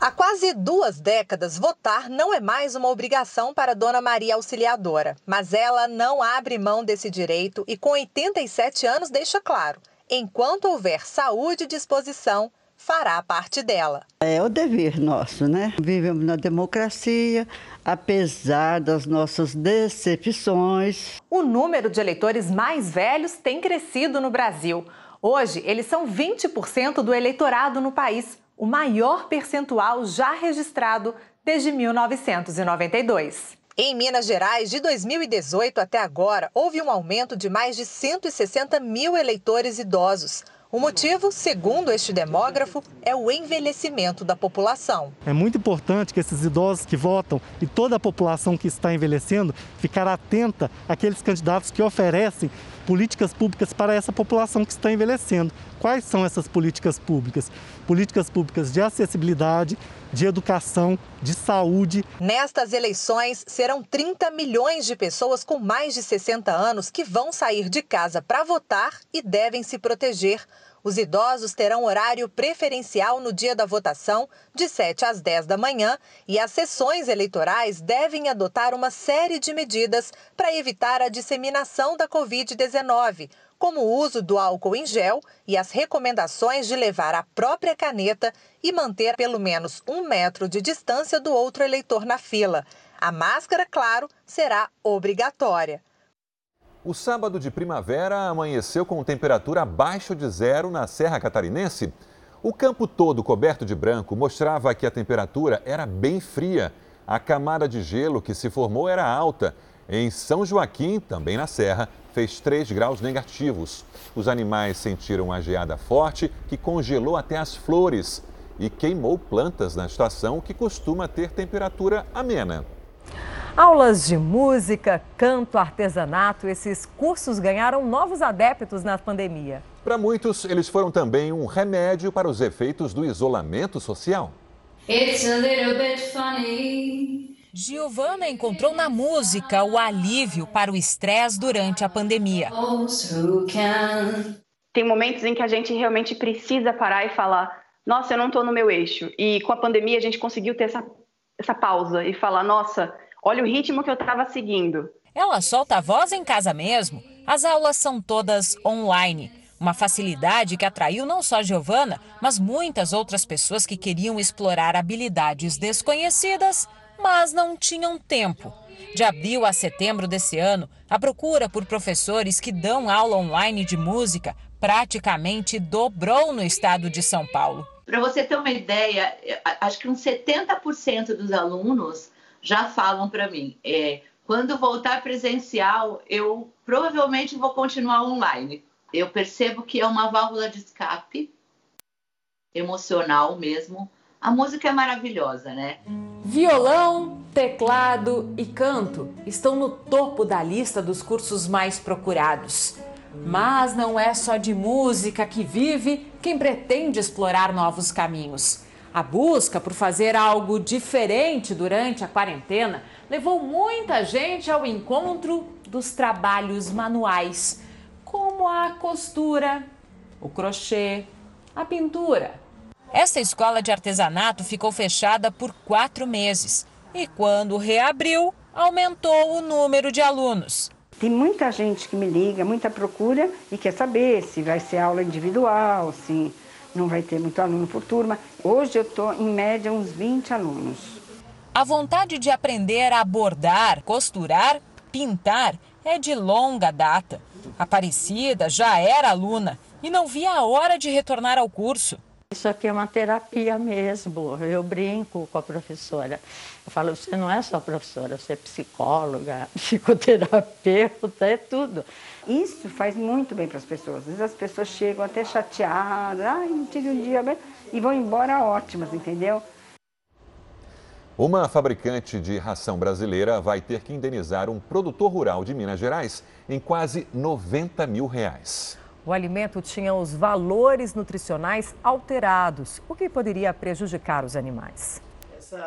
Há quase duas décadas, votar não é mais uma obrigação para Dona Maria Auxiliadora. Mas ela não abre mão desse direito e, com 87 anos, deixa claro: enquanto houver saúde e disposição, fará parte dela. É o dever nosso, né? Vivemos na democracia, apesar das nossas decepções. O número de eleitores mais velhos tem crescido no Brasil. Hoje, eles são 20% do eleitorado no país, o maior percentual já registrado desde 1992. Em Minas Gerais, de 2018 até agora, houve um aumento de mais de 160 mil eleitores idosos. O motivo, segundo este demógrafo, é o envelhecimento da população. É muito importante que esses idosos que votam e toda a população que está envelhecendo ficar atenta àqueles candidatos que oferecem políticas públicas para essa população que está envelhecendo. Quais são essas políticas públicas? Políticas públicas de acessibilidade, de educação, de saúde. Nestas eleições, serão 30 milhões de pessoas com mais de 60 anos que vão sair de casa para votar e devem se proteger. Os idosos terão horário preferencial no dia da votação, de 7 às 10 da manhã, e as sessões eleitorais devem adotar uma série de medidas para evitar a disseminação da Covid-19, como o uso do álcool em gel e as recomendações de levar a própria caneta e manter pelo menos um metro de distância do outro eleitor na fila. A máscara, claro, será obrigatória. O sábado de primavera amanheceu com temperatura abaixo de zero na Serra Catarinense. O campo todo coberto de branco mostrava que a temperatura era bem fria. A camada de gelo que se formou era alta. Em São Joaquim, também na Serra, fez 3 graus negativos. Os animais sentiram uma geada forte que congelou até as flores e queimou plantas na estação que costuma ter temperatura amena. Aulas de música, canto, artesanato, esses cursos ganharam novos adeptos na pandemia. Para muitos, eles foram também um remédio para os efeitos do isolamento social. It's a little bit funny. Giovana encontrou na música o alívio para o estresse durante a pandemia. Tem momentos em que a gente realmente precisa parar e falar: nossa, eu não estou no meu eixo. E com a pandemia a gente conseguiu ter essa, essa pausa e falar: nossa, Olha o ritmo que eu estava seguindo. Ela solta a voz em casa mesmo. As aulas são todas online. Uma facilidade que atraiu não só Giovana, mas muitas outras pessoas que queriam explorar habilidades desconhecidas, mas não tinham tempo. De abril a setembro desse ano, a procura por professores que dão aula online de música praticamente dobrou no estado de São Paulo. Para você ter uma ideia, acho que uns 70% dos alunos já falam para mim, é, quando voltar presencial, eu provavelmente vou continuar online. Eu percebo que é uma válvula de escape emocional mesmo. A música é maravilhosa, né? Violão, teclado e canto estão no topo da lista dos cursos mais procurados. Mas não é só de música que vive quem pretende explorar novos caminhos. A busca por fazer algo diferente durante a quarentena levou muita gente ao encontro dos trabalhos manuais, como a costura, o crochê, a pintura. Esta escola de artesanato ficou fechada por quatro meses e, quando reabriu, aumentou o número de alunos. Tem muita gente que me liga, muita procura e quer saber se vai ser aula individual, se não vai ter muito aluno por turma. Hoje eu estou, em média, uns 20 alunos. A vontade de aprender a bordar, costurar, pintar é de longa data. Aparecida já era aluna e não via a hora de retornar ao curso. Isso aqui é uma terapia mesmo. Eu brinco com a professora. Eu falo, você não é só professora, você é psicóloga, psicoterapeuta, é tudo. Isso faz muito bem para as pessoas. Às vezes as pessoas chegam até chateadas, ai, não tive um dia bem, e vão embora ótimas, entendeu? Uma fabricante de ração brasileira vai ter que indenizar um produtor rural de Minas Gerais em quase 90 mil reais. O alimento tinha os valores nutricionais alterados, o que poderia prejudicar os animais.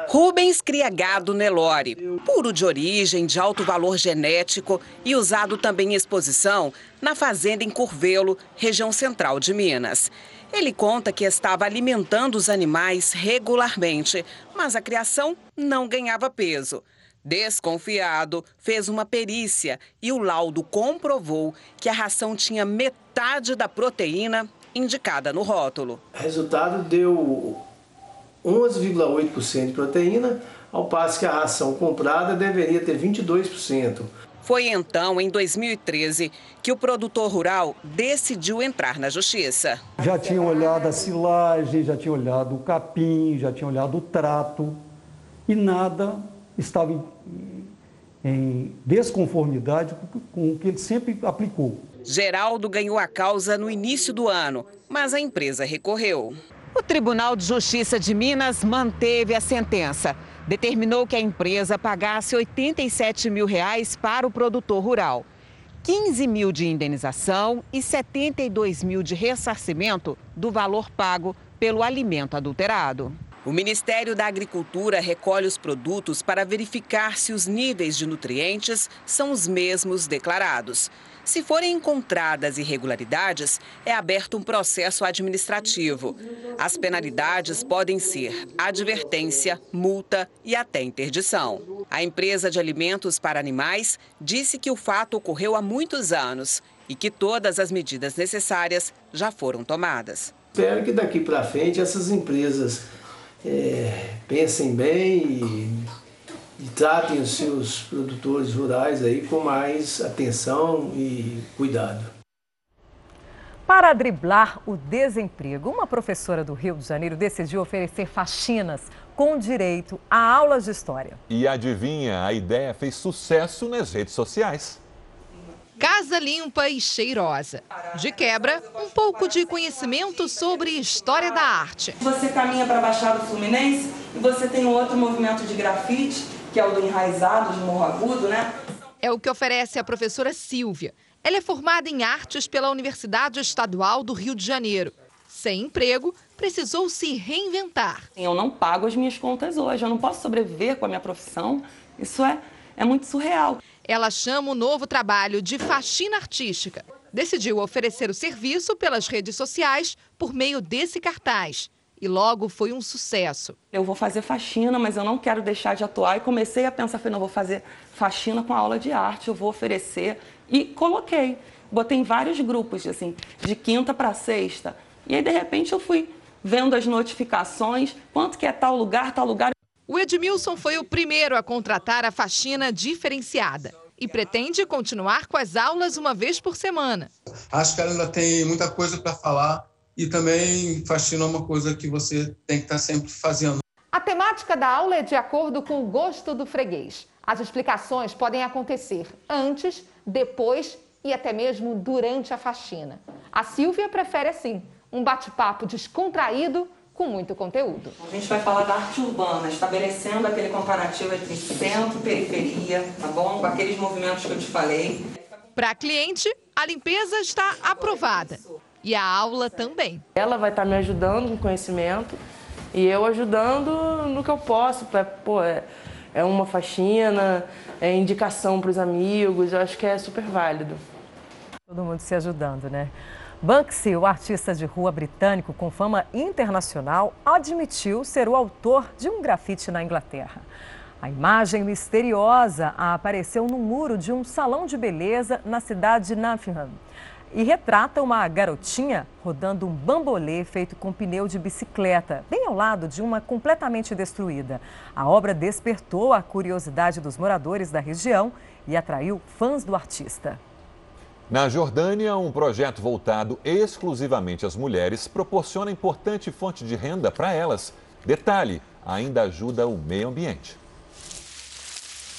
Rubens cria gado Nelore, puro de origem, de alto valor genético e usado também em exposição na fazenda em Curvelo, região central de Minas. Ele conta que estava alimentando os animais regularmente, mas a criação não ganhava peso. Desconfiado, fez uma perícia e o laudo comprovou que a ração tinha metade da proteína indicada no rótulo. O resultado deu 11,8% de proteína, ao passo que a ração comprada deveria ter 22%. Foi então, em 2013, que o produtor rural decidiu entrar na justiça. Já tinha olhado a silagem, já tinha olhado o capim, já tinha olhado o trato e nada estava em, em desconformidade com o que ele sempre aplicou. Geraldo ganhou a causa no início do ano, mas a empresa recorreu. O Tribunal de Justiça de Minas manteve a sentença determinou que a empresa pagasse 87 mil reais para o produtor rural, 15 mil de indenização e 72 mil de ressarcimento do valor pago pelo alimento adulterado. O Ministério da Agricultura recolhe os produtos para verificar se os níveis de nutrientes são os mesmos declarados. Se forem encontradas irregularidades, é aberto um processo administrativo. As penalidades podem ser advertência, multa e até interdição. A empresa de alimentos para animais disse que o fato ocorreu há muitos anos e que todas as medidas necessárias já foram tomadas. Espero que daqui para frente essas empresas é, pensem bem e e tratem os seus produtores rurais aí com mais atenção e cuidado. Para driblar o desemprego, uma professora do Rio de Janeiro decidiu oferecer faxinas com direito a aulas de história. E adivinha, a ideia fez sucesso nas redes sociais. Casa limpa e cheirosa. De quebra, um pouco de conhecimento sobre história da arte. Você caminha para a Baixada Fluminense e você tem um outro movimento de grafite que é o do enraizado de morro agudo, né? É o que oferece a professora Silvia. Ela é formada em artes pela Universidade Estadual do Rio de Janeiro. Sem emprego, precisou se reinventar. Eu não pago as minhas contas hoje, eu não posso sobreviver com a minha profissão. Isso é, é muito surreal. Ela chama o novo trabalho de faxina artística. Decidiu oferecer o serviço pelas redes sociais por meio desse cartaz e logo foi um sucesso. Eu vou fazer faxina, mas eu não quero deixar de atuar. E comecei a pensar, falei, não, vou fazer faxina com aula de arte, eu vou oferecer. E coloquei, botei em vários grupos, assim, de quinta para sexta. E aí, de repente, eu fui vendo as notificações, quanto que é tal lugar, tal lugar. O Edmilson foi o primeiro a contratar a faxina diferenciada e pretende continuar com as aulas uma vez por semana. Acho que ela ainda tem muita coisa para falar e também faxina é uma coisa que você tem que estar sempre fazendo. A temática da aula é de acordo com o gosto do freguês. As explicações podem acontecer antes, depois e até mesmo durante a faxina. A Silvia prefere assim, um bate-papo descontraído com muito conteúdo. A gente vai falar da arte urbana, estabelecendo aquele comparativo entre centro e periferia, tá bom? Com aqueles movimentos que eu te falei. Para cliente, a limpeza está aprovada e a aula também. Ela vai estar me ajudando com conhecimento e eu ajudando no que eu posso. Pra, pô, é, é uma faxina, é indicação para os amigos, eu acho que é super válido. Todo mundo se ajudando, né? Banksy, o artista de rua britânico com fama internacional, admitiu ser o autor de um grafite na Inglaterra. A imagem misteriosa apareceu no muro de um salão de beleza na cidade de Nottingham. E retrata uma garotinha rodando um bambolê feito com pneu de bicicleta, bem ao lado de uma completamente destruída. A obra despertou a curiosidade dos moradores da região e atraiu fãs do artista. Na Jordânia, um projeto voltado exclusivamente às mulheres proporciona importante fonte de renda para elas. Detalhe: ainda ajuda o meio ambiente.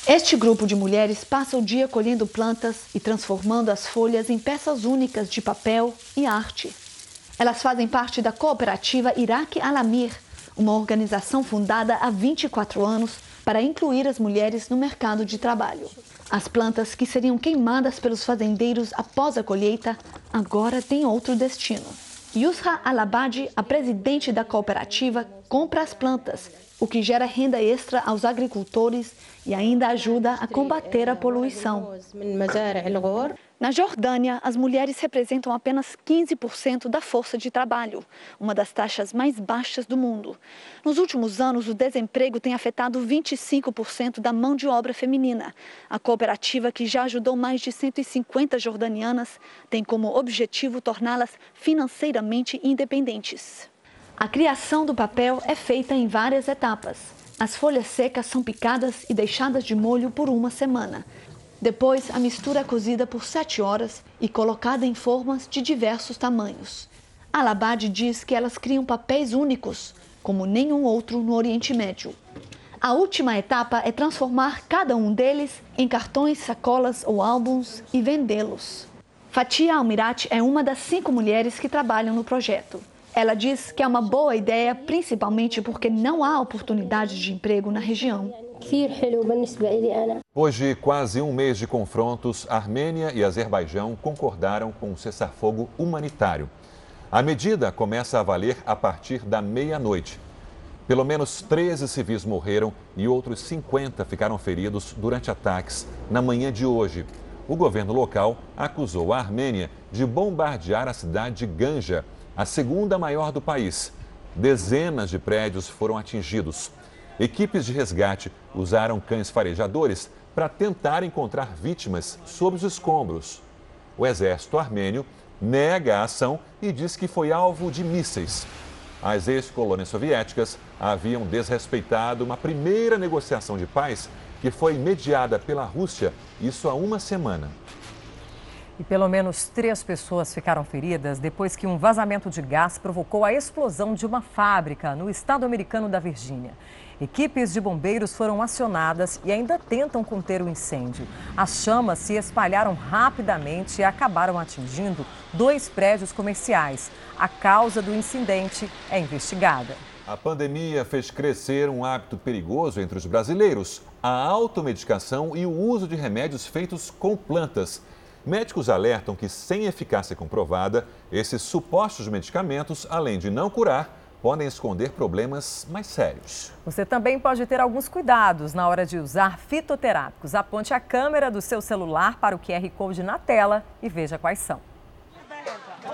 Este grupo de mulheres passa o dia colhendo plantas e transformando as folhas em peças únicas de papel e arte. Elas fazem parte da cooperativa Iraque Alamir, uma organização fundada há 24 anos para incluir as mulheres no mercado de trabalho. As plantas que seriam queimadas pelos fazendeiros após a colheita agora têm outro destino. Yusra Alabadi, a presidente da cooperativa, compra as plantas, o que gera renda extra aos agricultores e ainda ajuda a combater a poluição. Na Jordânia, as mulheres representam apenas 15% da força de trabalho, uma das taxas mais baixas do mundo. Nos últimos anos, o desemprego tem afetado 25% da mão de obra feminina. A cooperativa, que já ajudou mais de 150 jordanianas, tem como objetivo torná-las financeiramente independentes. A criação do papel é feita em várias etapas. As folhas secas são picadas e deixadas de molho por uma semana. Depois, a mistura é cozida por 7 horas e colocada em formas de diversos tamanhos. Alabad diz que elas criam papéis únicos, como nenhum outro no Oriente Médio. A última etapa é transformar cada um deles em cartões, sacolas ou álbuns e vendê-los. Fatia Almirati é uma das cinco mulheres que trabalham no projeto. Ela diz que é uma boa ideia, principalmente porque não há oportunidades de emprego na região. Hoje, quase um mês de confrontos, Armênia e Azerbaijão concordaram com um cessar-fogo humanitário. A medida começa a valer a partir da meia-noite. Pelo menos 13 civis morreram e outros 50 ficaram feridos durante ataques na manhã de hoje. O governo local acusou a Armênia de bombardear a cidade de Ganja, a segunda maior do país. Dezenas de prédios foram atingidos. Equipes de resgate usaram cães farejadores para tentar encontrar vítimas sob os escombros. O exército armênio nega a ação e diz que foi alvo de mísseis. As ex-colônias soviéticas haviam desrespeitado uma primeira negociação de paz que foi mediada pela Rússia, isso há uma semana. E pelo menos três pessoas ficaram feridas depois que um vazamento de gás provocou a explosão de uma fábrica no estado americano da Virgínia. Equipes de bombeiros foram acionadas e ainda tentam conter o incêndio. As chamas se espalharam rapidamente e acabaram atingindo dois prédios comerciais. A causa do incidente é investigada. A pandemia fez crescer um hábito perigoso entre os brasileiros: a automedicação e o uso de remédios feitos com plantas. Médicos alertam que, sem eficácia comprovada, esses supostos medicamentos, além de não curar, podem esconder problemas mais sérios. Você também pode ter alguns cuidados na hora de usar fitoterápicos. Aponte a câmera do seu celular para o QR Code na tela e veja quais são.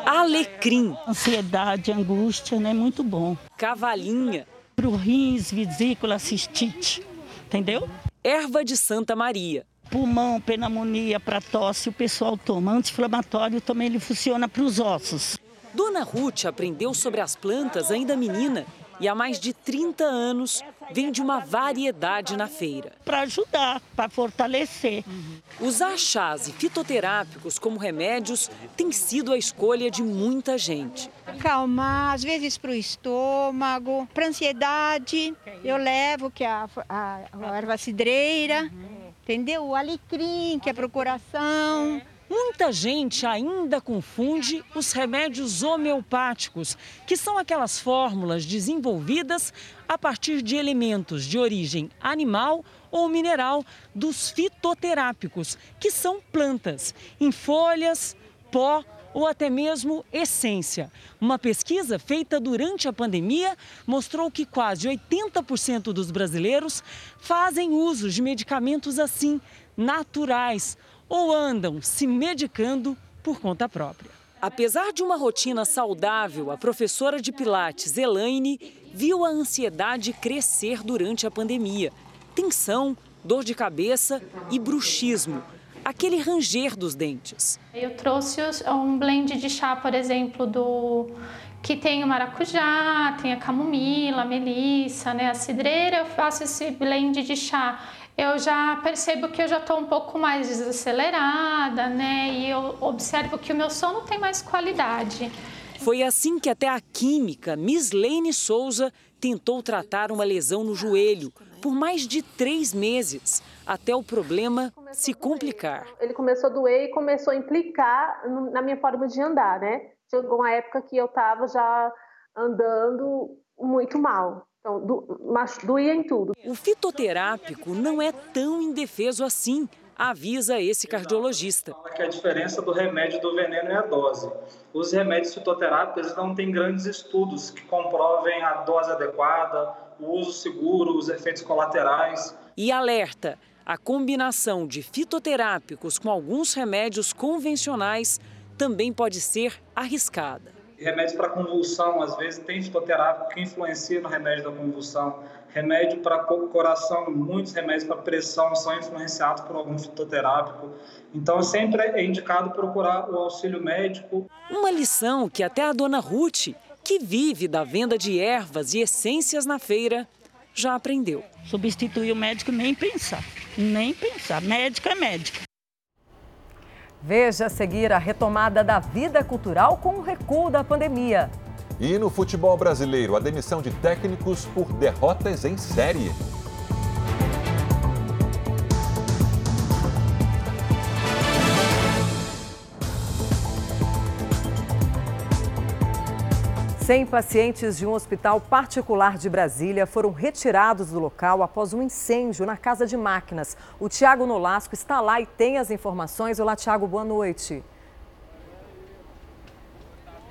Alecrim. Ansiedade, angústia, né? Muito bom. Cavalinha. Pro rins, vesícula, cistite. Entendeu? Erva de Santa Maria. Pulmão, pneumonia, para tosse, o pessoal toma. Anti-inflamatório também ele funciona para os ossos. Dona Ruth aprendeu sobre as plantas ainda menina e há mais de 30 anos vende uma variedade na feira. Para ajudar, para fortalecer. Uhum. Usar chás e fitoterápicos como remédios tem sido a escolha de muita gente. Calmar, às vezes para o estômago, para ansiedade, eu levo que é a, a, a erva cidreira, uhum. Entendeu? O alecrim, que é para o coração. Muita gente ainda confunde os remédios homeopáticos, que são aquelas fórmulas desenvolvidas a partir de elementos de origem animal ou mineral dos fitoterápicos, que são plantas, em folhas, pó ou até mesmo essência. Uma pesquisa feita durante a pandemia mostrou que quase 80% dos brasileiros fazem uso de medicamentos assim, naturais ou andam se medicando por conta própria. Apesar de uma rotina saudável, a professora de Pilates, Elaine, viu a ansiedade crescer durante a pandemia. Tensão, dor de cabeça e bruxismo. Aquele ranger dos dentes. Eu trouxe um blend de chá, por exemplo, do que tem o maracujá, tem a camomila, a melissa, né, a cidreira, eu faço esse blend de chá. Eu já percebo que eu já estou um pouco mais desacelerada, né, e eu observo que o meu sono tem mais qualidade. Foi assim que até a química Miss Lane Souza tentou tratar uma lesão no joelho por mais de três meses, até o problema se complicar. Ele começou a doer e começou a implicar na minha forma de andar, né? chegou uma época que eu estava já andando muito mal. Então, do, mas doía em tudo. O fitoterápico não é tão indefeso assim, avisa esse cardiologista. Que a diferença do remédio do veneno é a dose. Os remédios fitoterápicos não têm grandes estudos que comprovem a dose adequada, o uso seguro, os efeitos colaterais. E alerta: a combinação de fitoterápicos com alguns remédios convencionais também pode ser arriscada. Remédios para convulsão, às vezes tem fitoterápico que influencia no remédio da convulsão. Remédio para coração, muitos remédios para pressão são influenciados por algum fitoterápico. Então, sempre é indicado procurar o auxílio médico. Uma lição que até a dona Ruth, que vive da venda de ervas e essências na feira, já aprendeu. Substituir o médico nem pensar, nem pensar. Médico é médico. Veja a seguir a retomada da vida cultural com o recuo da pandemia. E no futebol brasileiro, a demissão de técnicos por derrotas em série. Cem pacientes de um hospital particular de Brasília foram retirados do local após um incêndio na casa de máquinas. O Tiago Nolasco está lá e tem as informações. Olá, Tiago, boa noite.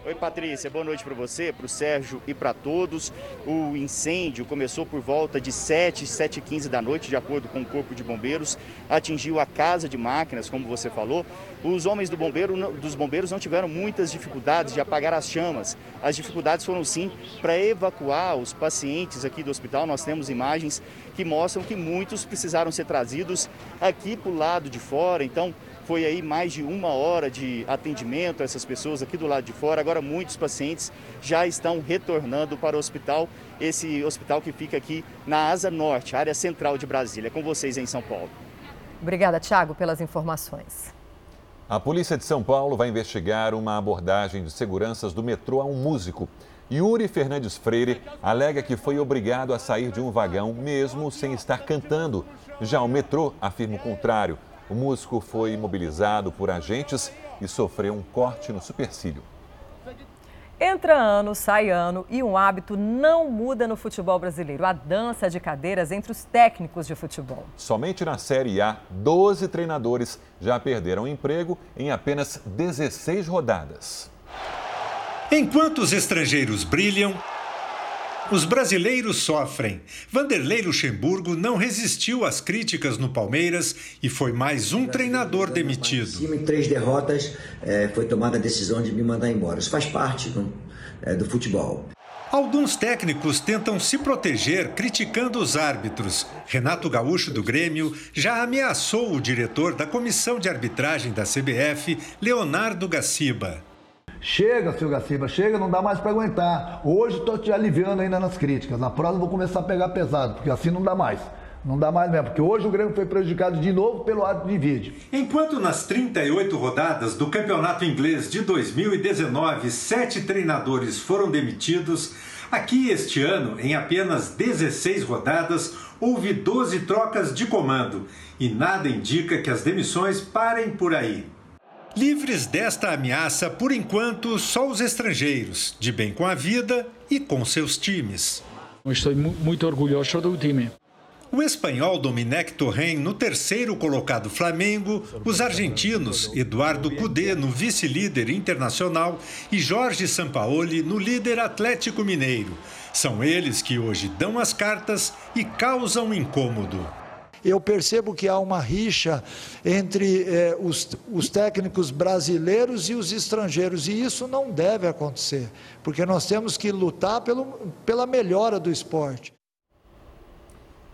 Oi, Patrícia, boa noite para você, para o Sérgio e para todos. O incêndio começou por volta de 7, 7 e 15 da noite, de acordo com o Corpo de Bombeiros. Atingiu a casa de máquinas, como você falou. Os homens do bombeiro, dos bombeiros não tiveram muitas dificuldades de apagar as chamas. As dificuldades foram sim para evacuar os pacientes aqui do hospital. Nós temos imagens que mostram que muitos precisaram ser trazidos aqui para o lado de fora. Então, foi aí mais de uma hora de atendimento a essas pessoas aqui do lado de fora. Agora muitos pacientes já estão retornando para o hospital, esse hospital que fica aqui na Asa Norte, área central de Brasília. É com vocês em São Paulo. Obrigada, Tiago, pelas informações. A polícia de São Paulo vai investigar uma abordagem de seguranças do metrô a um músico. Yuri Fernandes Freire alega que foi obrigado a sair de um vagão mesmo sem estar cantando. Já o metrô afirma o contrário. O músico foi imobilizado por agentes e sofreu um corte no supercílio. Entra ano, sai ano e um hábito não muda no futebol brasileiro: a dança de cadeiras entre os técnicos de futebol. Somente na Série A, 12 treinadores já perderam emprego em apenas 16 rodadas. Enquanto os estrangeiros brilham, os brasileiros sofrem. Vanderlei Luxemburgo não resistiu às críticas no Palmeiras e foi mais um treinador demitido. Em três derrotas, é, foi tomada a decisão de me mandar embora. Isso faz parte do, é, do futebol. Alguns técnicos tentam se proteger criticando os árbitros. Renato Gaúcho, do Grêmio, já ameaçou o diretor da comissão de arbitragem da CBF, Leonardo Gaciba. Chega, seu Gaciba, chega, não dá mais para aguentar. Hoje estou te aliviando ainda nas críticas. Na próxima vou começar a pegar pesado, porque assim não dá mais. Não dá mais mesmo, porque hoje o Grêmio foi prejudicado de novo pelo ato de vídeo. Enquanto nas 38 rodadas do Campeonato Inglês de 2019, sete treinadores foram demitidos, aqui este ano, em apenas 16 rodadas, houve 12 trocas de comando. E nada indica que as demissões parem por aí. Livres desta ameaça, por enquanto, só os estrangeiros, de bem com a vida e com seus times. Estou muito orgulhoso do time. O espanhol Domenech Torren no terceiro colocado Flamengo, os argentinos Eduardo Cudê no vice-líder internacional e Jorge Sampaoli no líder Atlético Mineiro. São eles que hoje dão as cartas e causam incômodo eu percebo que há uma rixa entre eh, os, os técnicos brasileiros e os estrangeiros, e isso não deve acontecer, porque nós temos que lutar pelo, pela melhora do esporte.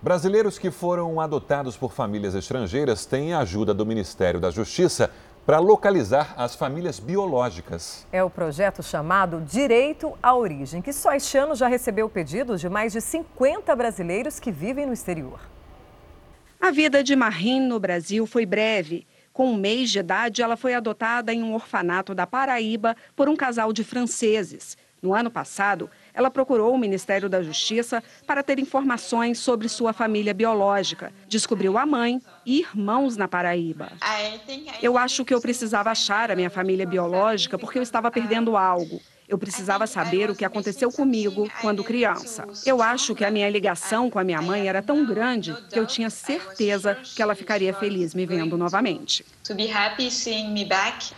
Brasileiros que foram adotados por famílias estrangeiras têm a ajuda do Ministério da Justiça para localizar as famílias biológicas. É o projeto chamado Direito à Origem, que só este ano já recebeu pedidos de mais de 50 brasileiros que vivem no exterior. A vida de Marim no Brasil foi breve. Com um mês de idade, ela foi adotada em um orfanato da Paraíba por um casal de franceses. No ano passado, ela procurou o Ministério da Justiça para ter informações sobre sua família biológica. Descobriu a mãe e irmãos na Paraíba. Eu acho que eu precisava achar a minha família biológica porque eu estava perdendo algo. Eu precisava saber o que aconteceu comigo quando criança. Eu acho que a minha ligação com a minha mãe era tão grande que eu tinha certeza que ela ficaria feliz me vendo novamente.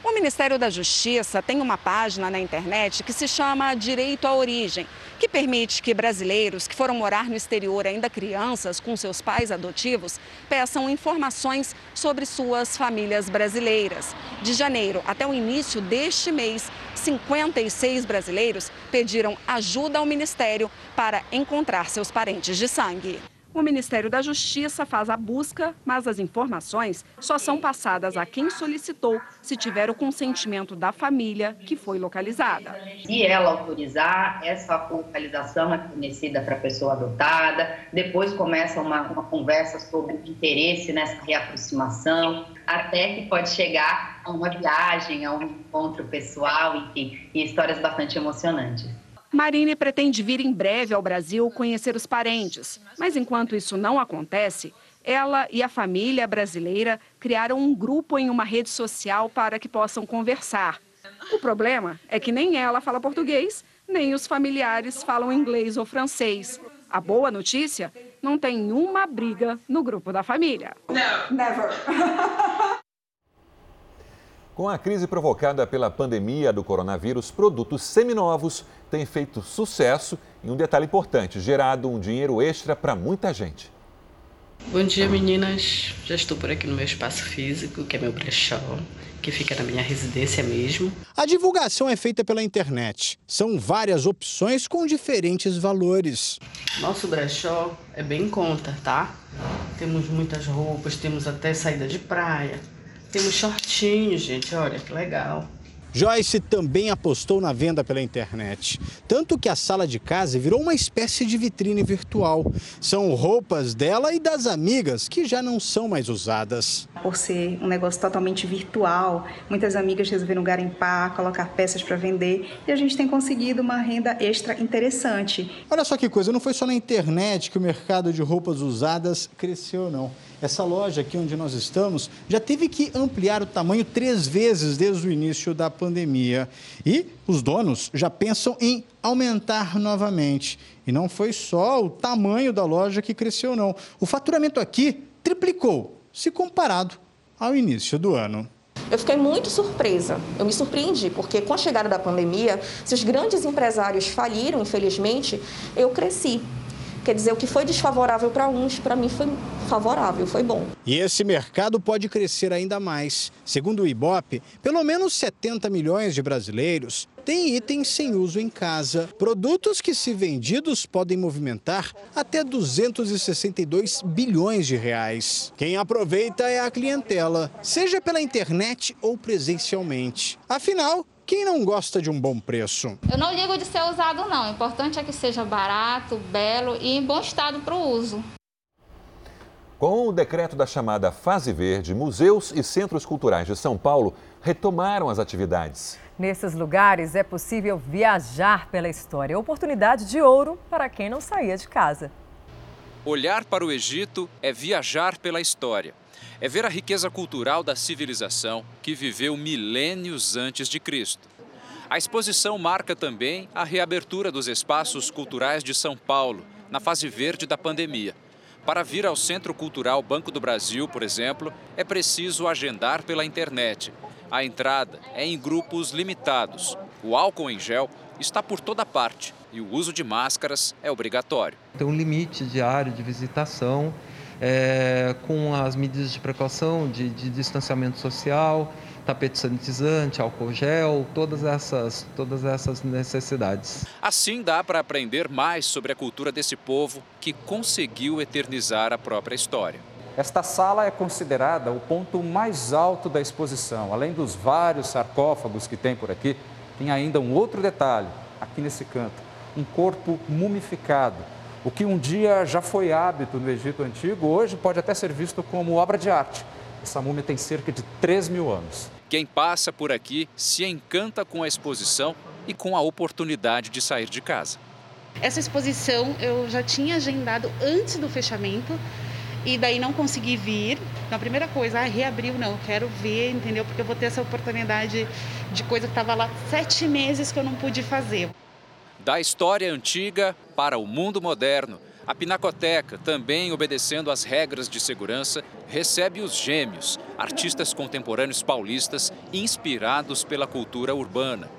O Ministério da Justiça tem uma página na internet que se chama Direito à Origem, que permite que brasileiros que foram morar no exterior ainda crianças com seus pais adotivos peçam informações sobre suas famílias brasileiras. De janeiro até o início deste mês, 56 brasileiros pediram ajuda ao Ministério para encontrar seus parentes de sangue. O Ministério da Justiça faz a busca, mas as informações só são passadas a quem solicitou se tiver o consentimento da família que foi localizada. Se ela autorizar, essa localização é fornecida para a pessoa adotada, depois começa uma, uma conversa sobre interesse nessa reaproximação, até que pode chegar a uma viagem, a um encontro pessoal, enfim, e histórias bastante emocionantes. Marine pretende vir em breve ao Brasil conhecer os parentes, mas enquanto isso não acontece, ela e a família brasileira criaram um grupo em uma rede social para que possam conversar. O problema é que nem ela fala português, nem os familiares falam inglês ou francês. A boa notícia: não tem uma briga no grupo da família. Não, never. Com a crise provocada pela pandemia do coronavírus, produtos seminovos têm feito sucesso e um detalhe importante, gerado um dinheiro extra para muita gente. Bom dia, meninas. Já estou por aqui no meu espaço físico, que é meu brechó, que fica na minha residência mesmo. A divulgação é feita pela internet. São várias opções com diferentes valores. Nosso brechó é bem em conta, tá? Temos muitas roupas, temos até saída de praia, temos shortinhos, gente, olha que legal. Joyce também apostou na venda pela internet. Tanto que a sala de casa virou uma espécie de vitrine virtual. São roupas dela e das amigas que já não são mais usadas. Por ser um negócio totalmente virtual, muitas amigas resolveram garimpar, colocar peças para vender e a gente tem conseguido uma renda extra interessante. Olha só que coisa, não foi só na internet que o mercado de roupas usadas cresceu, não. Essa loja aqui onde nós estamos já teve que ampliar o tamanho três vezes desde o início da pandemia. E os donos já pensam em aumentar novamente. E não foi só o tamanho da loja que cresceu, não. O faturamento aqui triplicou, se comparado ao início do ano. Eu fiquei muito surpresa, eu me surpreendi, porque com a chegada da pandemia, se os grandes empresários faliram, infelizmente, eu cresci. Quer dizer, o que foi desfavorável para uns, para mim foi favorável, foi bom. E esse mercado pode crescer ainda mais. Segundo o Ibope, pelo menos 70 milhões de brasileiros têm itens sem uso em casa. Produtos que, se vendidos, podem movimentar até 262 bilhões de reais. Quem aproveita é a clientela, seja pela internet ou presencialmente. Afinal, quem não gosta de um bom preço? Eu não ligo de ser usado, não. O importante é que seja barato, belo e em bom estado para o uso. Com o decreto da chamada Fase Verde, museus e centros culturais de São Paulo retomaram as atividades. Nesses lugares é possível viajar pela história. Oportunidade de ouro para quem não saía de casa. Olhar para o Egito é viajar pela história é ver a riqueza cultural da civilização que viveu milênios antes de Cristo. A exposição marca também a reabertura dos espaços culturais de São Paulo, na fase verde da pandemia. Para vir ao Centro Cultural Banco do Brasil, por exemplo, é preciso agendar pela internet. A entrada é em grupos limitados. O álcool em gel está por toda parte e o uso de máscaras é obrigatório. Tem um limite diário de visitação é, com as medidas de precaução, de, de distanciamento social, tapete sanitizante, álcool gel, todas essas, todas essas necessidades. Assim dá para aprender mais sobre a cultura desse povo que conseguiu eternizar a própria história. Esta sala é considerada o ponto mais alto da exposição. Além dos vários sarcófagos que tem por aqui, tem ainda um outro detalhe, aqui nesse canto: um corpo mumificado. O que um dia já foi hábito no Egito Antigo, hoje pode até ser visto como obra de arte. Essa múmia tem cerca de 3 mil anos. Quem passa por aqui se encanta com a exposição e com a oportunidade de sair de casa. Essa exposição eu já tinha agendado antes do fechamento e daí não consegui vir. Então, a primeira coisa, ah, reabriu, não, quero ver, entendeu? Porque eu vou ter essa oportunidade de coisa que estava lá sete meses que eu não pude fazer. Da história antiga para o mundo moderno, a Pinacoteca, também obedecendo às regras de segurança, recebe os gêmeos, artistas contemporâneos paulistas inspirados pela cultura urbana.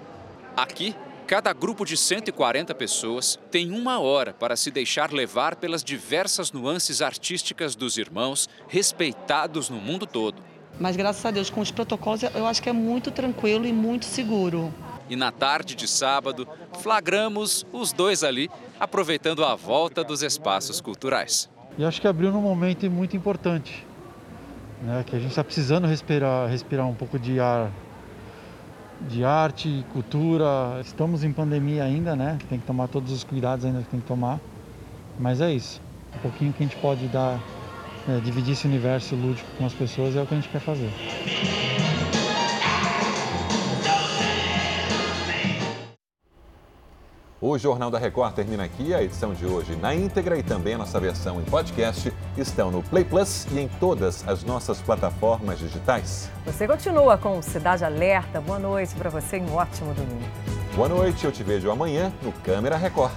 Aqui, Cada grupo de 140 pessoas tem uma hora para se deixar levar pelas diversas nuances artísticas dos irmãos, respeitados no mundo todo. Mas graças a Deus, com os protocolos, eu acho que é muito tranquilo e muito seguro. E na tarde de sábado, flagramos os dois ali, aproveitando a volta dos espaços culturais. E acho que abriu num momento muito importante, né? que a gente está precisando respirar, respirar um pouco de ar de arte, cultura. Estamos em pandemia ainda, né? Tem que tomar todos os cuidados ainda que tem que tomar. Mas é isso. Um pouquinho que a gente pode dar, é, dividir esse universo lúdico com as pessoas é o que a gente quer fazer. O Jornal da Record termina aqui. A edição de hoje na íntegra e também a nossa versão em podcast estão no Play Plus e em todas as nossas plataformas digitais. Você continua com Cidade Alerta. Boa noite para você e um ótimo domingo. Boa noite, eu te vejo amanhã no Câmera Record.